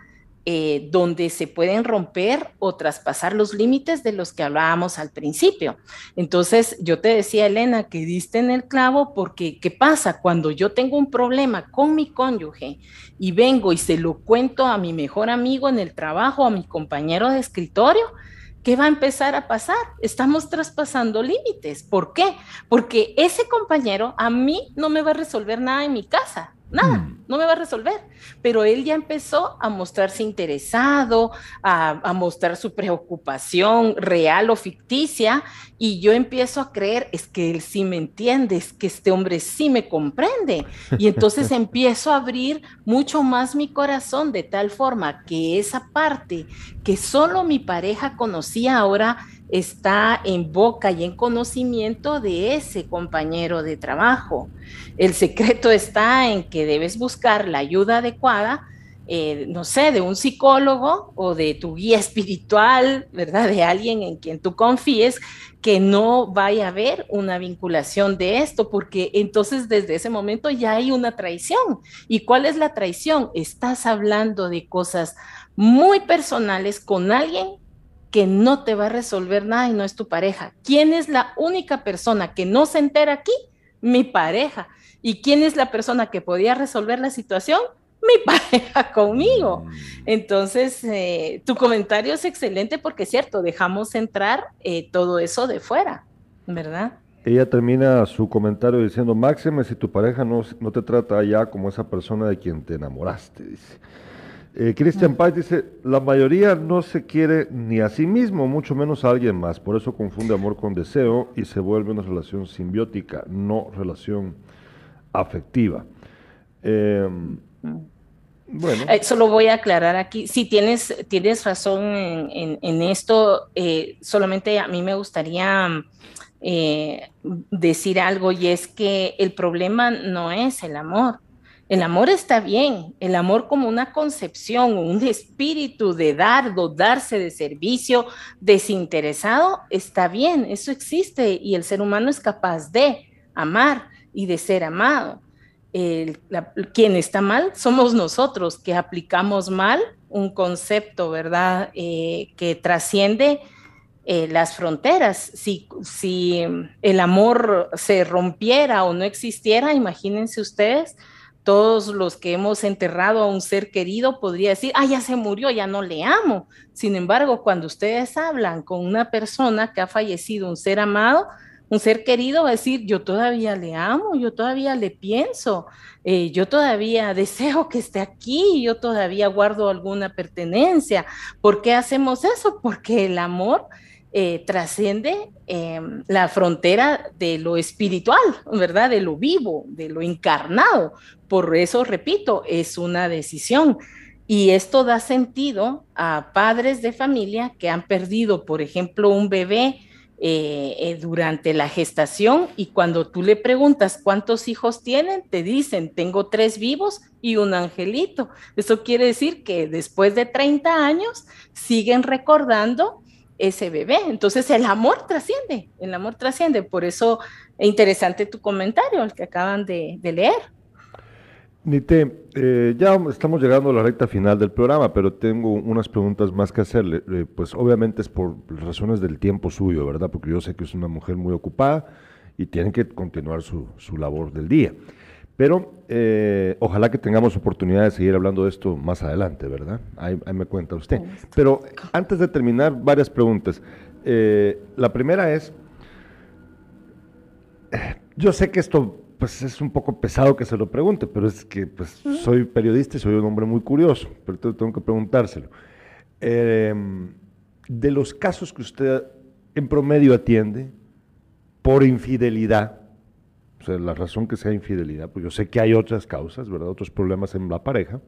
eh, donde se pueden romper o traspasar los límites de los que hablábamos al principio. Entonces, yo te decía, Elena, que diste en el clavo porque, ¿qué pasa? Cuando yo tengo un problema con mi cónyuge y vengo y se lo cuento a mi mejor amigo en el trabajo, a mi compañero de escritorio, ¿qué va a empezar a pasar? Estamos traspasando límites. ¿Por qué? Porque ese compañero a mí no me va a resolver nada en mi casa nada, mm. no me va a resolver. Pero él ya empezó a mostrarse interesado, a, mostrar su preocupación real o ficticia, y yo empiezo a creer, es que él sí me entiende, es que este hombre sí me comprende. Y entonces empiezo a abrir mucho más mi corazón de tal forma que esa parte que solo mi pareja conocía ahora está en boca y en conocimiento de ese compañero de trabajo. El secreto está en que debes buscar la ayuda adecuada, eh, no sé, de un psicólogo o de tu guía espiritual, ¿verdad? De alguien en quien tú confíes, que no vaya a haber una vinculación de esto, porque entonces desde ese momento ya hay una traición. ¿Y cuál es la traición? Estás hablando de cosas muy personales con alguien que no te va a resolver nada y no es tu pareja. ¿Quién es la única persona que no se entera aquí? Mi pareja. ¿Y quién es la persona que podía resolver la situación? Mi pareja conmigo. Mm. Entonces, eh, tu comentario es excelente porque es cierto, dejamos entrar eh, todo eso de fuera, ¿verdad? Ella termina su comentario diciendo, Máxime, si tu pareja no, no te trata ya como esa persona de quien te enamoraste, dice. Eh, Christian Paz dice, la mayoría no se quiere ni a sí mismo, mucho menos a alguien más. Por eso confunde amor con deseo y se vuelve una relación simbiótica, no relación afectiva. Em, bueno. Eh, solo voy a aclarar aquí, si tienes, tienes razón en, esto, eh, solamente a mí me gustaría decir algo y es que el problema no es el amor, el amor está bien, el amor como una concepción, un espíritu de dar, darse de servicio desinteresado, está bien, eso existe y el ser humano es capaz de amar y de ser amado. quien está mal somos nosotros que aplicamos mal un concepto, ¿verdad? Eh, que trasciende eh, las fronteras. Si, si el amor se rompiera o no existiera, imagínense ustedes todos los que hemos enterrado a un ser querido podría decir, ah, ya se murió, ya no le amo. Sin embargo, cuando ustedes hablan con una persona que ha fallecido, un ser amado, un ser querido va a decir, yo todavía le amo, yo todavía le pienso, eh, yo todavía deseo que esté aquí, yo todavía guardo alguna pertenencia. ¿Por qué hacemos eso? Porque el amor eh, trasciende em, la frontera de lo espiritual, ¿verdad? De lo vivo, de lo encarnado. Por eso, repito, es una decisión. Y esto da sentido a padres de familia que han perdido, por ejemplo, un bebé eh, eh, durante la gestación y cuando tú le preguntas cuántos hijos tienen, te dicen, tengo tres vivos y un angelito. Eso quiere decir que después de 30 años siguen recordando ese bebé. Entonces el amor trasciende, el amor trasciende. Por eso es interesante tu comentario, el que acaban de, leer. Nite, eh, ya estamos llegando a la recta final del programa, pero tengo unas preguntas más que hacerle. Eh, pues obviamente es por razones del tiempo suyo, ¿verdad? Porque yo sé que es una mujer muy ocupada y tiene que continuar su, su labor del día. Pero eh, ojalá que tengamos oportunidad de seguir hablando de esto más adelante, ¿verdad? Ahí, me cuenta usted. Pero antes de terminar, varias preguntas. Eh, la primera es, yo sé que esto pues es un poco pesado que se lo pregunte, pero es que pues soy periodista y soy un hombre muy curioso, pero tengo que preguntárselo. Em, de los casos que usted en promedio atiende por infidelidad, o sea, la razón que sea infidelidad, pues yo sé que hay otras causas, ¿verdad? Otros problemas en la pareja.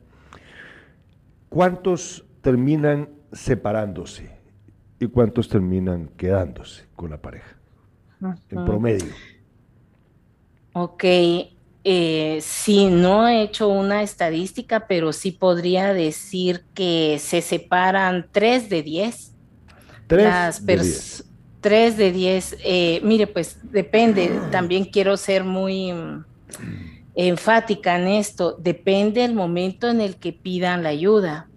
¿Cuántos terminan separándose y cuántos terminan quedándose con la pareja? En promedio. Ok, eh, sí, no he hecho una estadística, pero sí podría decir que se separan tres de diez. Tres de diez. 3 de 10. Eh, mire, pues depende, también quiero ser muy mm, enfática en esto, depende el momento en el que pidan la ayuda.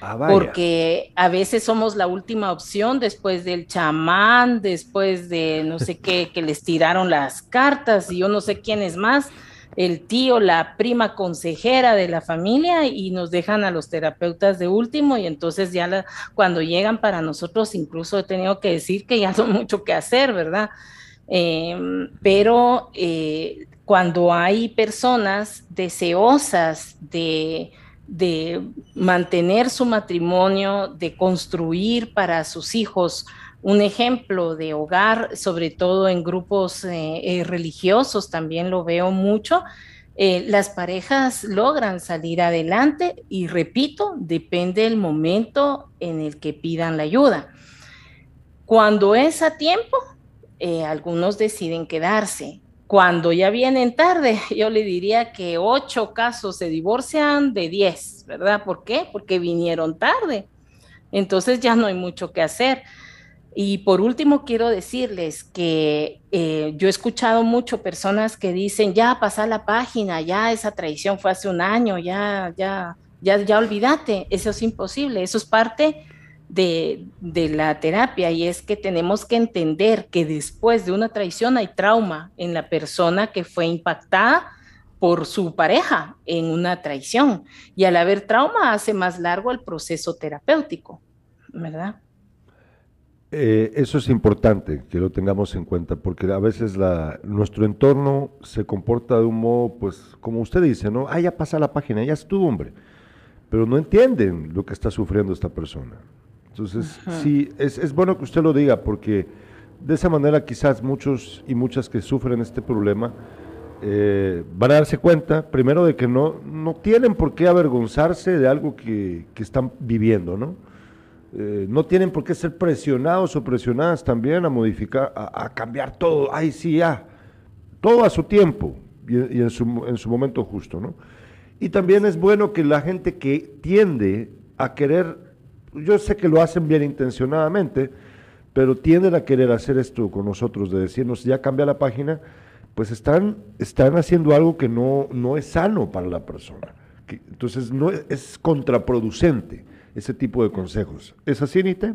Ah, porque a veces somos la última opción después del chamán, después de no sé qué, que les tiraron las cartas y yo no sé quién es más el tío, la prima consejera de la familia y nos dejan a los terapeutas de último y entonces ya cuando llegan para nosotros incluso he tenido que decir que ya no mucho que hacer, ¿verdad? Em, pero eh, cuando hay personas deseosas de, de mantener su matrimonio, de construir para sus hijos un ejemplo de hogar, sobre todo en grupos eh, eh, religiosos, también lo veo mucho. Eh, las parejas logran salir adelante y repito, depende del momento en el que pidan la ayuda. Cuando es a tiempo, algunos deciden quedarse. Cuando ya vienen tarde, yo le diría que ocho casos se divorcian de diez, ¿verdad? ¿Por qué? Porque vinieron tarde. Entonces ya no hay mucho que hacer. Y por último, quiero decirles que eh, yo he escuchado mucho personas que dicen, ya pasa la página, ya esa traición fue hace un año, ya, ya, ya, ya olvídate, eso es imposible, eso es parte de, de, la terapia y es que tenemos que entender que después de una traición hay trauma en la persona que fue impactada por su pareja en una traición y al haber trauma hace más largo el proceso terapéutico, ¿verdad? Eh, eso es importante que lo tengamos en cuenta, porque a veces la, nuestro entorno se comporta de un modo, pues, como usted dice, ¿no? Ah, ya pasa la página, ya estuvo, hombre. Pero no entienden lo que está sufriendo esta persona. Entonces, sí, es, es, bueno que usted lo diga, porque de esa manera quizás muchos y muchas que sufren este problema eh, van a darse cuenta, primero, de que no, no tienen por qué avergonzarse de algo que, que están viviendo, ¿no? Eh, no tienen por qué ser presionados o presionadas también a modificar, a, cambiar todo. Ay, sí, ya. Todo a su tiempo y, en, su, en, su, momento justo, ¿no? Y también es bueno que la gente que tiende a querer, yo sé que lo hacen bien intencionadamente, pero tienden a querer hacer esto con nosotros, de decirnos, ya cambia la página, pues están, están haciendo algo que no, no es sano para la persona. Que, entonces, no es contraproducente ese tipo de consejos. ¿Es así, Nite?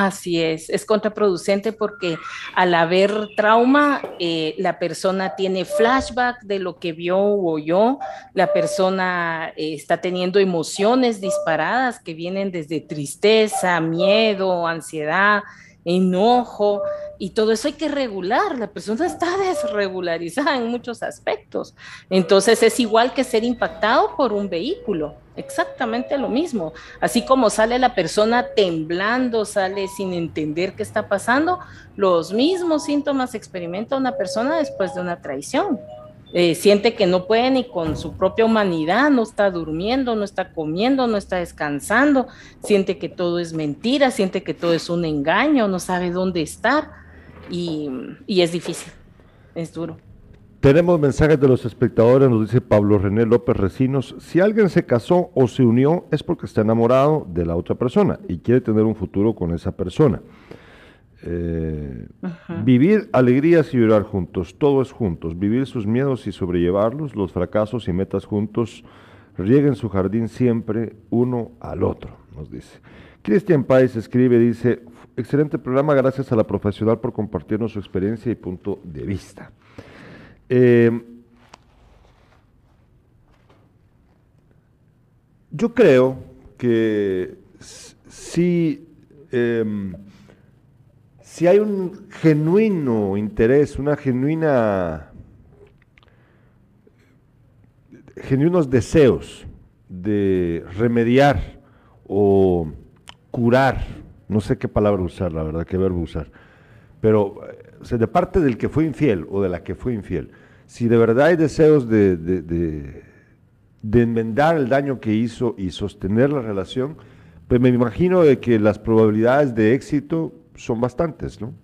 Así es, es contraproducente porque al haber trauma, eh, la persona tiene flashback de lo que vio o oyó, la persona eh, está teniendo emociones disparadas que vienen desde tristeza, miedo, ansiedad, enojo, y todo eso hay que regular. La persona está desregularizada en muchos aspectos. Entonces es igual que ser impactado por un vehículo, exactamente lo mismo. Así como sale la persona temblando, sale sin entender qué está pasando, los mismos síntomas experimenta una persona después de una traición. Eh, siente que no puede ni con su propia humanidad, no está durmiendo, no está comiendo, no está descansando, siente que todo es mentira, siente que todo es un engaño, no sabe dónde estar y, y es difícil, es duro. Tenemos mensajes de los espectadores, nos dice Pablo René López Recinos, si alguien se casó o se unió es porque está enamorado de la otra persona y quiere tener un futuro con esa persona. Eh, vivir alegrías y llorar juntos, todo es juntos, vivir sus miedos y sobrellevarlos, los fracasos y metas juntos, rieguen su jardín siempre uno al otro, nos dice. Cristian Páez escribe, dice, excelente programa, gracias a la profesional por compartirnos su experiencia y punto de vista. Eh, yo creo que sí... Em, si hay un genuino interés, una genuina, genuinos deseos de remediar o curar, no sé qué palabra usar, la verdad, qué verbo usar, pero de parte del que fue infiel o de la que fue infiel, si de verdad hay deseos de, de enmendar el daño que hizo y sostener la relación, pues me imagino de que las probabilidades de éxito son bastantes, ¿no?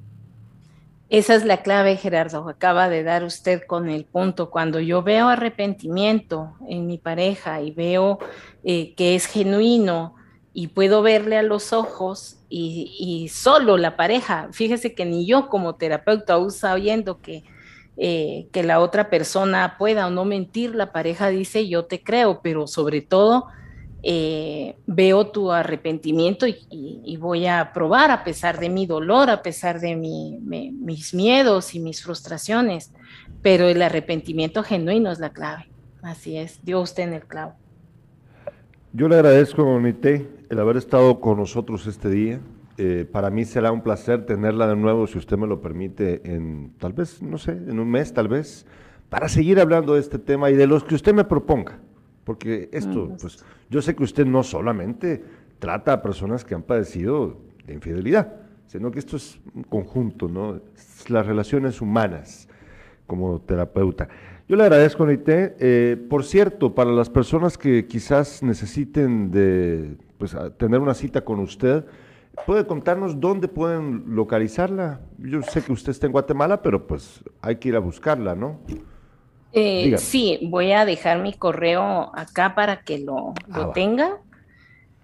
Esa es la clave, Gerardo. Acaba de dar usted con el punto. Cuando yo veo arrepentimiento en mi pareja y veo eh, que es genuino y puedo verle a los ojos y, solo la pareja, fíjese que ni yo como terapeuta, aún sabiendo que, eh, que la otra persona pueda o no mentir, la pareja dice yo te creo, pero sobre todo eh, veo tu arrepentimiento y, voy a probar a pesar de mi dolor, a pesar de mis miedos y mis frustraciones, pero el arrepentimiento genuino es la clave. Así es, dio usted en el clavo. Yo le agradezco, Nite, el haber estado con nosotros este día. Eh, para mí será un placer tenerla de nuevo, si usted me lo permite, en tal vez, no sé, en un mes tal vez, para seguir hablando de este tema y de los que usted me proponga. Porque esto, pues, yo sé que usted no solamente trata a personas que han padecido de infidelidad, sino que esto es un conjunto, ¿no? Las relaciones humanas como terapeuta. Yo le agradezco, Neité. Eh, por cierto, para las personas que quizás necesiten de pues, tener una cita con usted, ¿puede contarnos dónde pueden localizarla? Yo sé que usted está en Guatemala, pero pues hay que ir a buscarla, ¿no? Eh, sí, voy a dejar mi correo acá para que lo, ah, tenga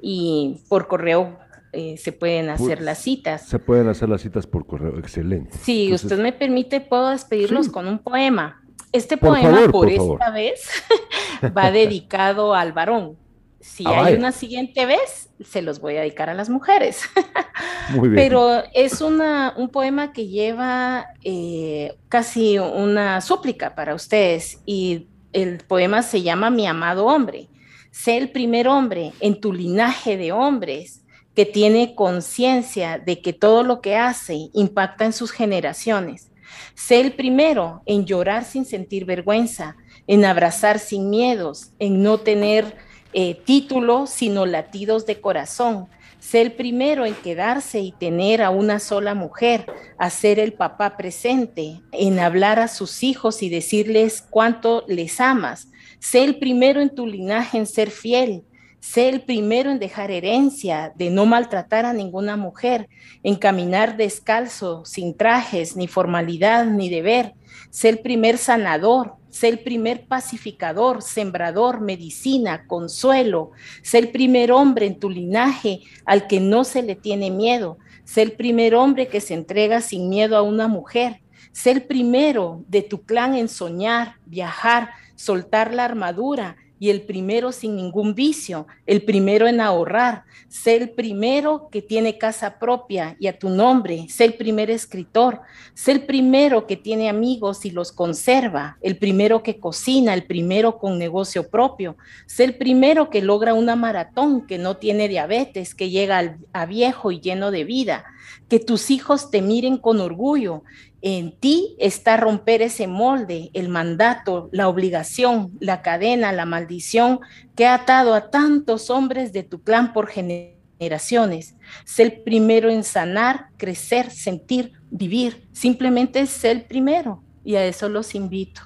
y por correo eh, se pueden hacer las citas. Se pueden hacer las citas por correo, excelente. Si usted me permite, puedo despedirlos con un poema. Este poema, por, esta vez, va dedicado al varón. Si ah, hay una siguiente vez, se los voy a dedicar a las mujeres. Muy bien. Pero es una, un poema que lleva eh, casi una súplica para ustedes y el poema se llama Mi amado hombre. Sé el primer hombre en tu linaje de hombres que tiene conciencia de que todo lo que hace impacta en sus generaciones. Sé el primero en llorar sin sentir vergüenza, en abrazar sin miedos, en no tener eh, títulos, sino latidos de corazón. Sé el primero en quedarse y tener a una sola mujer, a ser el papá presente, en hablar a sus hijos y decirles cuánto les amas. Sé el primero en tu linaje en ser fiel, Sé el primero en dejar herencia, de no maltratar a ninguna mujer, en caminar descalzo, sin trajes, ni formalidad, ni deber. Sé el primer sanador, sé el primer pacificador, sembrador, medicina, consuelo. Sé el primer hombre en tu linaje al que no se le tiene miedo. Sé el primer hombre que se entrega sin miedo a una mujer. Sé el primero de tu clan en soñar, viajar, soltar la armadura y el primero sin ningún vicio, el primero en ahorrar, sé el primero que tiene casa propia y a tu nombre, sé el primer escritor, sé el primero que tiene amigos y los conserva, el primero que cocina, el primero con negocio propio, sé el primero que logra una maratón, que no tiene diabetes, que llega a viejo y lleno de vida, que tus hijos te miren con orgullo en ti está romper ese molde, el mandato, la obligación, la cadena, la maldición que ha atado a tantos hombres de tu clan por generaciones. Sé el primero en sanar, crecer, sentir, vivir. Simplemente sé el primero y a eso los invito.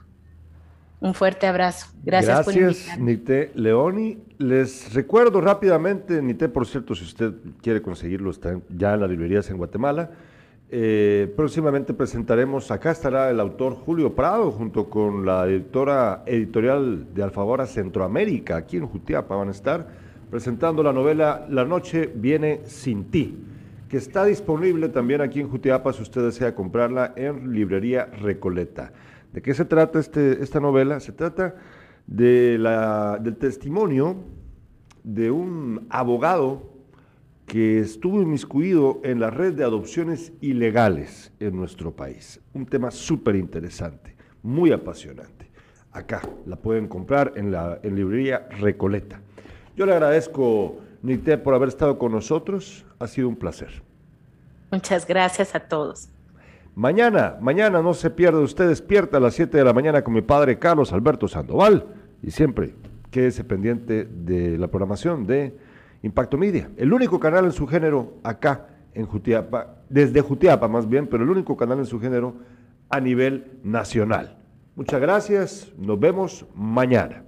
Un fuerte abrazo. Gracias, por invitarme. Nite Leoni. Les recuerdo rápidamente, Nite, por cierto, si usted quiere conseguirlo, está ya en las librerías en Guatemala. Eh, próximamente presentaremos, acá estará el autor Julio Prado junto con la editora editorial de Alfabora Centroamérica, aquí en Jutiapa van a estar presentando la novela La noche viene sin ti, que está disponible también aquí en Jutiapa si usted desea comprarla en librería Recoleta. ¿De qué se trata este, esta novela? Se trata del testimonio de un abogado que estuvo inmiscuido en la red de adopciones ilegales en nuestro país. Un tema súper interesante, muy apasionante. Acá la pueden comprar en la en librería Recoleta. Yo le agradezco, Nite, por haber estado con nosotros. Ha sido un placer. Muchas gracias a todos. Mañana, mañana no se pierda, usted despierta a las 7 de la mañana con mi padre Carlos Alberto Sandoval y siempre quédese pendiente de la programación de Impacto Media, el único canal en su género acá en Jutiapa, desde Jutiapa más bien, pero el único canal en su género a nivel nacional. Muchas gracias, nos vemos mañana.